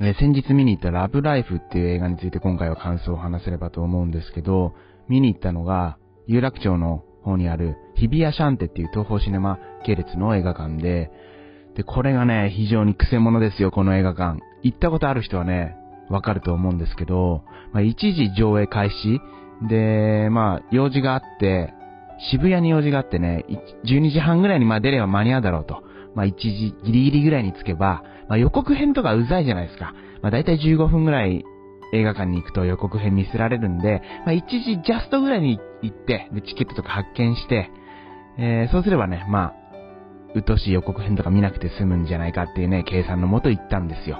え先日見に行ったラブライフっていう映画について今回は感想を話せればと思うんですけど、見に行ったのが、有楽町の方にある日比谷シャンテっていう東方シネマ系列の映画館で、で、これがね、非常に癖者ですよ、この映画館。行ったことある人はね、わかると思うんですけど、まあ、一時上映開始で、まあ、用事があって、渋谷に用事があってね、12時半ぐらいにまあ出れば間に合うだろうと。まあ、1時ギリギリぐらいに着けば、まあ、予告編とかうざいじゃないですか。まあ、だいたい15分ぐらい映画館に行くと予告編見せられるんで、まあ、1時ジャストぐらいに行って、で、チケットとか発見して、えー、そうすればね、まあ、うとしい予告編とか見なくて済むんじゃないかっていうね、計算のもと行ったんですよ。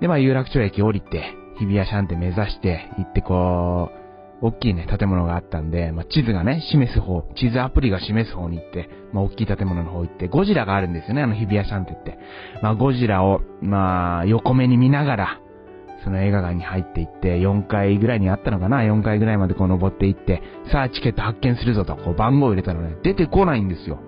で、まあ、有楽町駅降りて、日比谷シャンテ目指して、行ってこう、大きいね、建物があったんで、まあ、地図がね、示す方、地図アプリが示す方に行って、まあ、大きい建物の方行って、ゴジラがあるんですよね、あの日比谷シャンテって。まあ、ゴジラを、まあ、横目に見ながら、その映画館に入っていって、4階ぐらいにあったのかな ?4 階ぐらいまでこう登っていって、さあチケット発見するぞと、こう番号を入れたらね、出てこないんですよ。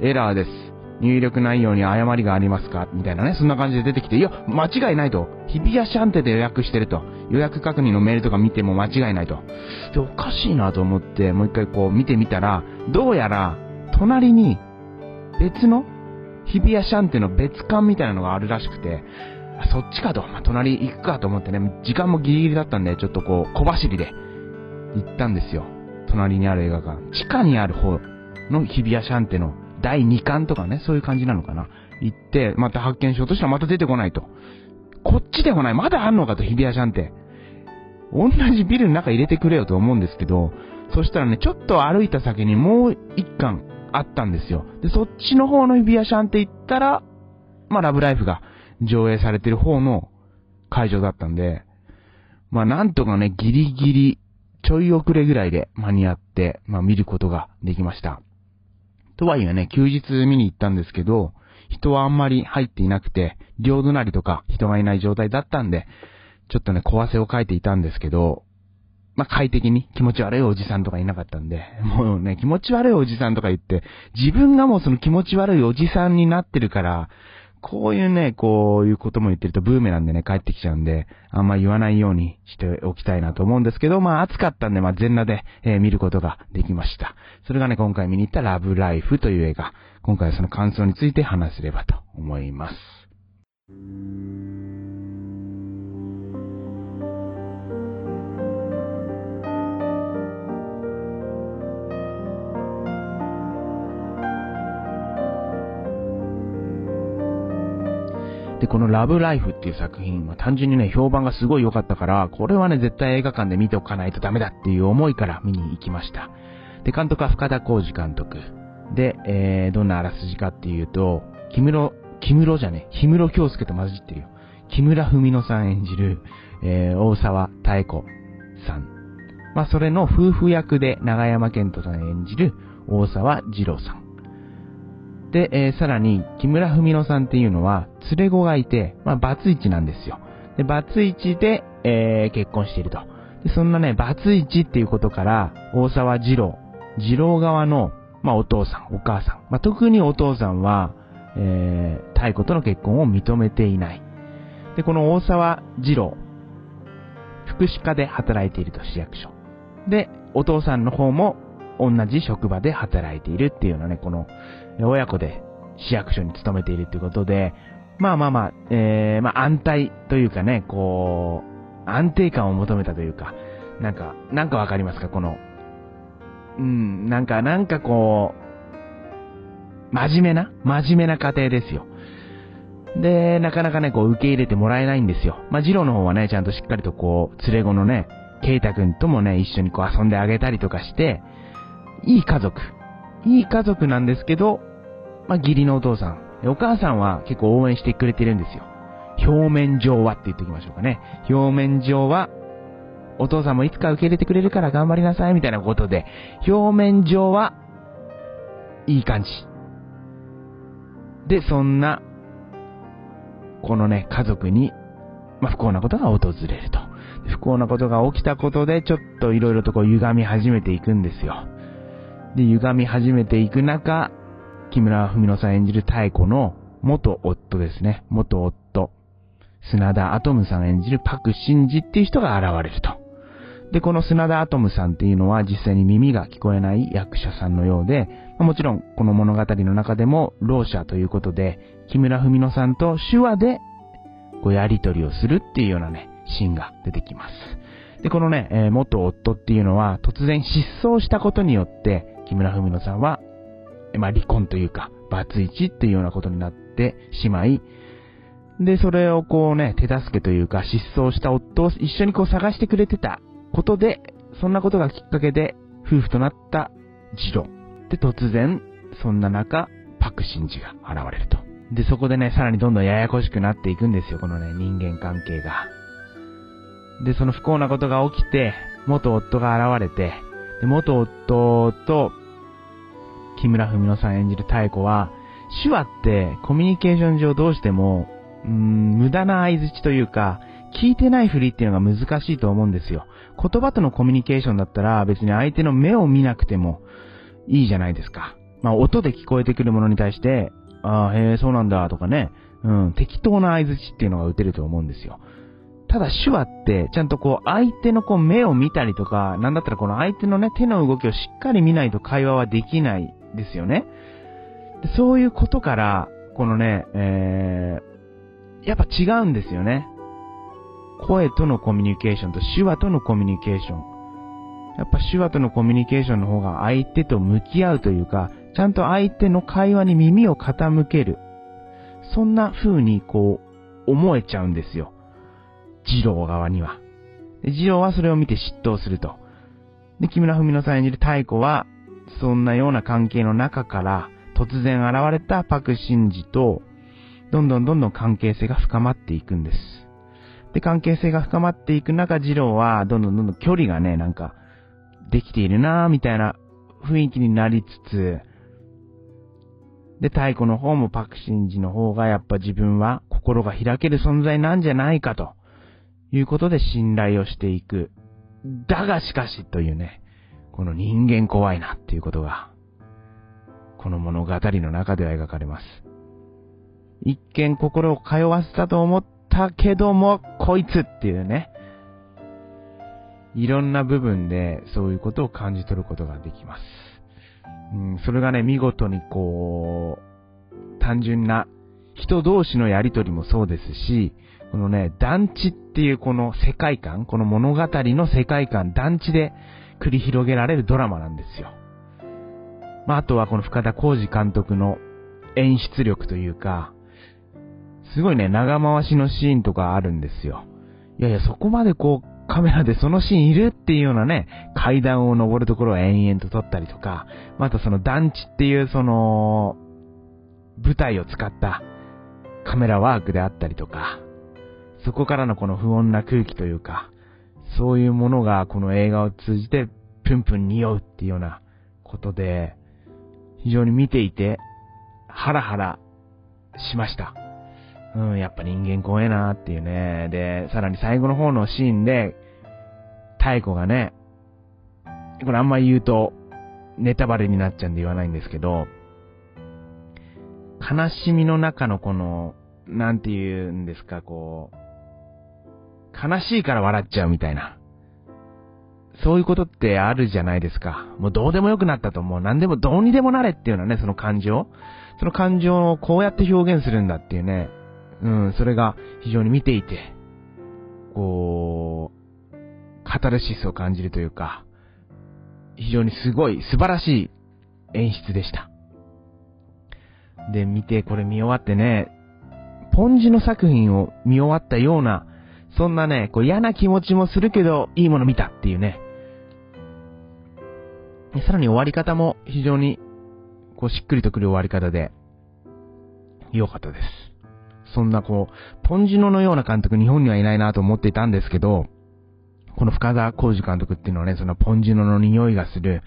エラーです。入力内容に誤りがありますか？みたいなね、そんな感じで出てきて、いや、間違いないと。日比谷シャンテで予約してると。予約確認のメールとか見ても間違いないと。で、おかしいなと思って、もう一回こう見てみたら、どうやら、隣に、別の、日比谷シャンテの別館みたいなのがあるらしくて、あそっちかと、まあ、隣行くかと思ってね、時間もギリギリだったんで、ちょっとこう、小走りで行ったんですよ。隣にある映画館。地下にある方の日比谷シャンテの第2巻とかね、そういう感じなのかな。行って、また発見しようとしたらまた出てこないと。こっちでもない、まだあんのかと、日比谷シャンテ。同じビルの中入れてくれよと思うんですけど、そしたらね、ちょっと歩いた先にもう一巻あったんですよ。で、そっちの方の日比谷シャンテ行ったら、まあ、ラブライフが上映されてる方の会場だったんで、まあ、なんとかね、ギリギリ、ちょい遅れぐらいで間に合って、まあ、見ることができました。とはいえね、休日見に行ったんですけど、人はあんまり入っていなくて、両隣とか人がいない状態だったんで、ちょっとね、小汗をかいていたんですけど、まあ、快適に気持ち悪いおじさんとかいなかったんで、もうね、気持ち悪いおじさんとか言って、自分がもうその気持ち悪いおじさんになってるから、こういうね、こういうことも言ってるとブーメランでね、帰ってきちゃうんで、あんま言わないようにしておきたいなと思うんですけど、まあ暑かったんで、まあ全裸で、えー見ることができました。それがね、今回見に行ったラブライフという映画。今回はその感想について話せればと思います。で、このラブライフっていう作品は単純にね、評判がすごい良かったから、これはね、絶対映画館で見ておかないとダメだっていう思いから見に行きました。で、監督は深田浩二監督。で、えー、どんなあらすじかっていうと、木室、木室じゃね、氷室京介と混じってるよ。木村文乃さん演じる、えー、大沢妙子さん。まあ、それの夫婦役で長山健人さん演じる大沢二郎さん。で、えーさらに、木村文乃さんっていうのは、連れ子がいて、まあ、バツイチなんですよ。で、バツイチで、えー結婚していると。で、そんなね、バツイチっていうことから、大沢二郎、二郎側の、まあ、お父さん、お母さん。まあ、特にお父さんは、えー、太子との結婚を認めていない。で、この大沢二郎、福祉課で働いていると、市役所。で、お父さんの方も、同じ職場で働いているっていうのはね、この、親子で市役所に勤めているっていうことで、まあまあまあ、えー、まあ安泰というかね、こう、安定感を求めたというか、なんか、なんかわかりますかこの、うん、なんか、なんかこう、真面目な真面目な家庭ですよ。で、なかなかね、こう、受け入れてもらえないんですよ。まあ、ジロの方はね、ちゃんとしっかりとこう、連れ子のね、ケイタ君ともね、一緒にこう遊んであげたりとかして、いい家族。いい家族なんですけど、まあ、義理のお父さん。お母さんは結構応援してくれてるんですよ。表面上はって言っておきましょうかね。表面上は、お父さんもいつか受け入れてくれるから頑張りなさいみたいなことで、表面上は、いい感じ。で、そんな、このね、家族に、まあ、不幸なことが訪れると。不幸なことが起きたことで、ちょっといろいろとこう歪み始めていくんですよ。で、歪み始めていく中、木村文乃さん演じる太子の元夫ですね。元夫。砂田アトムさん演じるパク・シンジっていう人が現れると。で、この砂田アトムさんっていうのは実際に耳が聞こえない役者さんのようで、もちろんこの物語の中でもろう者ということで、木村文乃さんと手話でこうやりとりをするっていうようなね、シーンが出てきます。で、このね、えー、元夫っていうのは突然失踪したことによって、木村文乃さんは、まあ離婚というか、バツイチっていうようなことになってしまい、で、それをこうね、手助けというか、失踪した夫を一緒にこう探してくれてたことで、そんなことがきっかけで夫婦となった次郎。で、突然、そんな中、パクシンジが現れると。で、そこでね、さらにどんどんややこしくなっていくんですよ、このね、人間関係が。で、その不幸なことが起きて、元夫が現れて、で、元夫と、木村文乃さん演じる太子は、手話ってコミュニケーション上どうしてもうーん、無駄な合図というか、聞いてないふりっていうのが難しいと思うんですよ。言葉とのコミュニケーションだったら別に相手の目を見なくてもいいじゃないですか。まあ音で聞こえてくるものに対して、ああ、へえ、そうなんだとかね、うん、適当な合図っていうのが打てると思うんですよ。ただ手話ってちゃんとこう相手のこう目を見たりとか、なんだったらこの相手のね手の動きをしっかり見ないと会話はできないですよね。そういうことから、このね、えー、やっぱ違うんですよね。声とのコミュニケーションと手話とのコミュニケーション。やっぱ手話とのコミュニケーションの方が相手と向き合うというか、ちゃんと相手の会話に耳を傾ける。そんな風にこう、思えちゃうんですよ。二郎側には。で、二郎はそれを見て嫉妬すると。で、木村文乃さん演じる太子は、そんなような関係の中から、突然現れたパクシンジと、どんどんどんどん関係性が深まっていくんです。で、関係性が深まっていく中、次郎は、どんどんどんどん距離がね、なんか、できているなぁ、みたいな雰囲気になりつつ、で、太古の方もパクシンジの方がやっぱ自分は心が開ける存在なんじゃないかということで信頼をしていく。だがしかしというね、この人間怖いなっていうことが、この物語の中では描かれます。一見心を通わせたと思ったけども、こいつっていうね。いろんな部分でそういうことを感じ取ることができます。うん、それがね、見事にこう、単純な人同士のやりとりもそうですし、このね、団地っていうこの世界観、この物語の世界観、団地で繰り広げられるドラマなんですよ。まあ、あとはこの深田浩二監督の演出力というか、すごいね、長回しのシーンとかあるんですよ。いやいや、そこまでこう、カメラでそのシーンいるっていうようなね、階段を登るところを延々と撮ったりとか、またその団地っていうその、舞台を使ったカメラワークであったりとか、そこからのこの不穏な空気というか、そういうものがこの映画を通じてプンプン匂うっていうようなことで、非常に見ていて、ハラハラしました。うん、やっぱ人間怖えなーっていうね。で、さらに最後の方のシーンで、太鼓がね、これあんま言うと、ネタバレになっちゃうんで言わないんですけど、悲しみの中のこの、なんて言うんですか、こう、悲しいから笑っちゃうみたいな。そういうことってあるじゃないですか。もうどうでもよくなったと思う。何でもどうにでもなれっていうのはね、その感情。その感情をこうやって表現するんだっていうね。うん、それが非常に見ていて、こう、カタルシスを感じるというか、非常にすごい素晴らしい演出でした。で、見て、これ見終わってね、ポンジの作品を見終わったような、そんなね、こう嫌な気持ちもするけど、いいもの見たっていうね。さらに終わり方も非常に、こうしっくりとくる終わり方で、良かったです。そんなこう、ポンジノのような監督日本にはいないなと思っていたんですけど、この深田浩二監督っていうのはね、そのポンジノの匂いがする。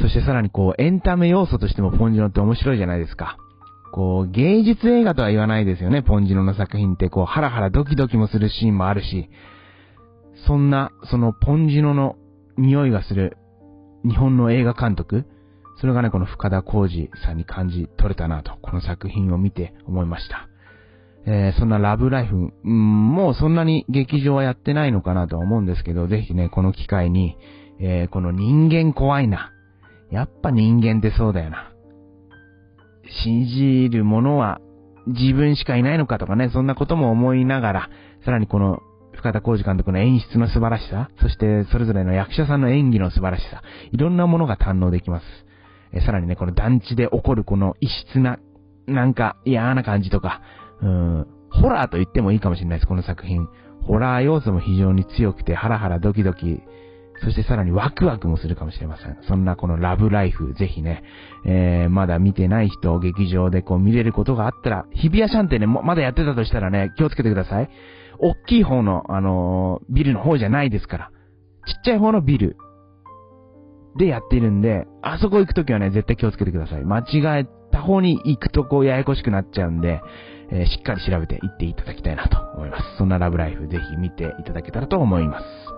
そしてさらにこう、エンタメ要素としてもポンジノって面白いじゃないですか。こう、芸術映画とは言わないですよね、ポンジノの作品って。こう、ハラハラドキドキもするシーンもあるし、そんな、そのポンジノの匂いがする日本の映画監督それがね、この深田浩二さんに感じ取れたなと、この作品を見て思いました。えー、そんなラブライフ、うん、もうそんなに劇場はやってないのかなとは思うんですけど、ぜひね、この機会に、えー、この人間怖いな。やっぱ人間ってそうだよな。信じるものは自分しかいないのかとかね、そんなことも思いながら、さらにこの深田浩二監督の演出の素晴らしさ、そしてそれぞれの役者さんの演技の素晴らしさ、いろんなものが堪能できます。えさらにね、この団地で起こるこの異質な、なんか嫌な感じとか、うん、ホラーと言ってもいいかもしれないです、この作品。ホラー要素も非常に強くて、ハラハラドキドキ、そしてさらにワクワクもするかもしれません。そんなこのラブライフ、ぜひね、えー、まだ見てない人、劇場でこう見れることがあったら、日比谷シャンテね、まだやってたとしたらね、気をつけてください。大きい方の、あのー、ビルの方じゃないですから。ちっちゃい方のビルでやってるんで、あそこ行くときはね、絶対気をつけてください。間違えた方に行くとこうややこしくなっちゃうんで、えー、しっかり調べて行っていただきたいなと思います。そんなラブライフぜひ見ていただけたらと思います。